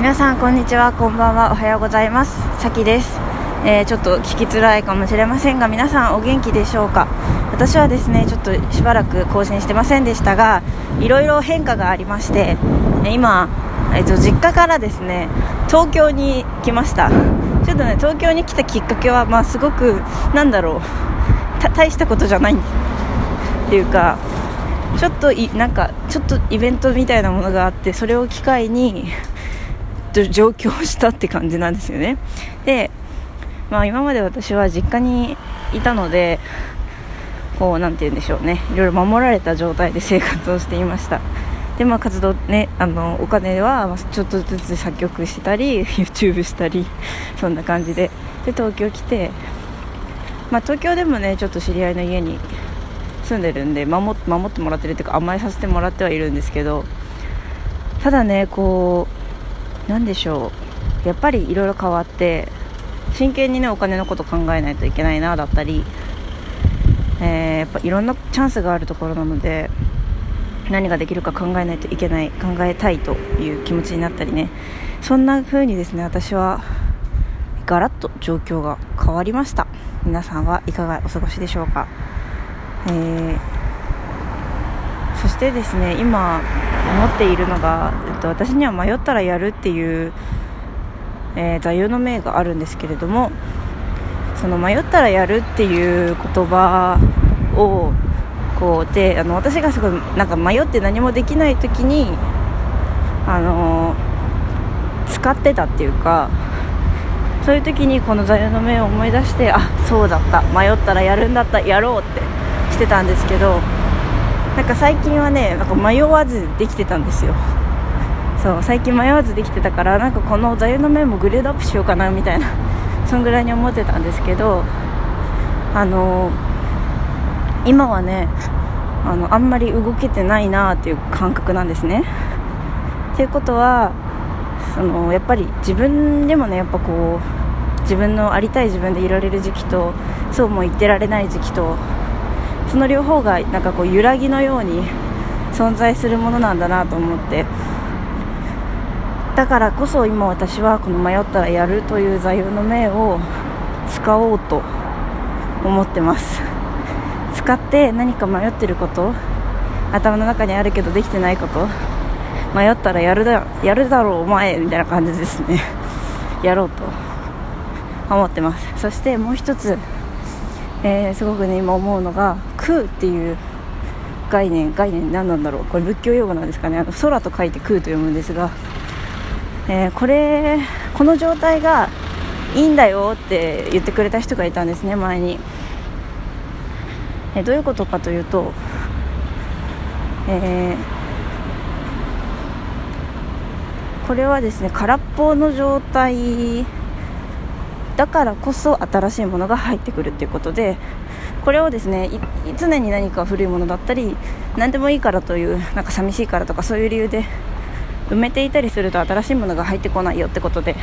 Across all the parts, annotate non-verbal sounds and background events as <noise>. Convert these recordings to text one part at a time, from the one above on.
皆さんこんにちは。こんばんは。おはようございます。さきです、えー、ちょっと聞きづらいかもしれませんが皆さんお元気でしょうか？私はですねちょっとしばらく更新してませんでしたがいろいろ変化がありまして今、えー、と実家からですね東京に来ました。ちょっとね東京に来たきっかけはまあすごくなんだろう。大したことじゃないっていうかちょっといなんかちょっとイベントみたいなものがあってそれを機会に上京したって感じなんですよね。で、まあ、今まで私は実家にいたのでこうなんて言うんでしょうね。いろいろ守られた状態で生活をしていました。でまあ活動ねあのお金はちょっとずつ作曲したり <laughs> YouTube したりそんな感じで。で東京来てまあ、東京でもねちょっと知り合いの家に住んでるんで守守ってもらってるっていうか甘えさせてもらってはいるんですけどただねこうなんでしょう。やっぱりいろいろ変わって真剣にねお金のこと考えないといけないなだったり、えー、やっぱいろんなチャンスがあるところなので何ができるか考えないといけない考えたいという気持ちになったりね。そんな風にですね私はガラッと状況が変わりました。皆さんはいかがお過ごしでしょうか。えー、そしてですね今思っているのが、えっと、私には迷ったらやるっていう、えー、座右の銘があるんですけれどもその迷ったらやるっていう言葉をこうであの私がすごいなんか迷って何もできない時にあの使ってたっていうかそういう時にこの座右の銘を思い出してあそうだった迷ったらやるんだったやろうってしてたんですけどなんか最近はねなんか迷わずできてたんですよ。そう最近迷わずできてたからなんかこの座右の銘もグレードアップしようかなみたいなそんぐらいに思ってたんですけどあの今はねあのあんまり動けてないなっていう感覚なんですね。っていうことはそのやっぱり自分でもねやっぱこう自分のありたい自分でいられる時期とそうも言ってられない時期とその両方がなんかこう揺らぎのように存在するものなんだなと思って。だからこそ今私はこの迷ったらやるという座右の銘を使おうと思ってます。使って何か迷ってること頭の中にあるけどできてないこと迷ったらやるだやるだろうお前みたいな感じですね。やろうと思ってます。そしてもう一つえー、すごくね今思うのが空っていう概念概念何なんだろう。これ仏教用語なんですかね。あの空と書いて空と読むんですが、えー、これこの状態がいいんだよって言ってくれた人がいたんですね前に、えー、どういうことかというと、えー、これはですね空っぽの状態だからこそ新しいものが入ってくるっていうことでこれをですね常に何か古いものだったり何でもいいからというなんか寂しいからとかそういう理由で埋めていたりすると新しいものが入ってこないよってことで。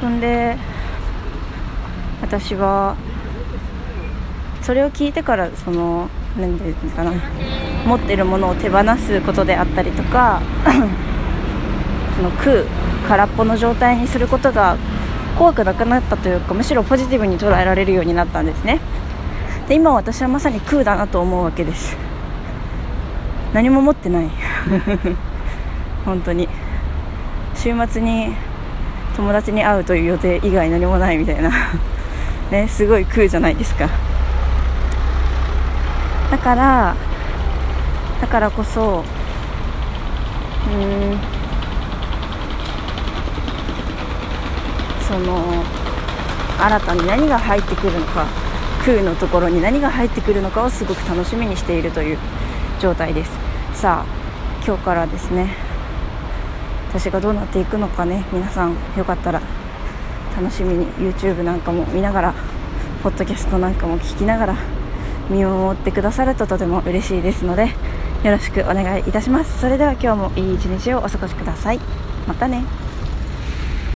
そんで私はそれを聞いてからその何て言うんですかな持ってるものを手放すことであったりとか <laughs> その空空っぽの状態にすることが怖くなくなったというかむしろポジティブに捉えられるようになったんですね。で今私はまさに空だなと思うわけです。何も持ってない。<laughs> 本当に。週末に友達に会うという予定以外何もないみたいな。ねすごい空じゃないですか。だからだからこそうん。その新たに何が入ってくるのか空のところに何が入ってくるのかをすごく楽しみにしているという状態です。さあ今日からですね私がどうなっていくのかね皆さんよかったら楽しみに YouTube なんかも見ながらポッドキャストなんかも聞きながら見守ってくださるととても嬉しいですのでよろしくお願いいたします。それでは今日もいい一日をお過ごしください。またね。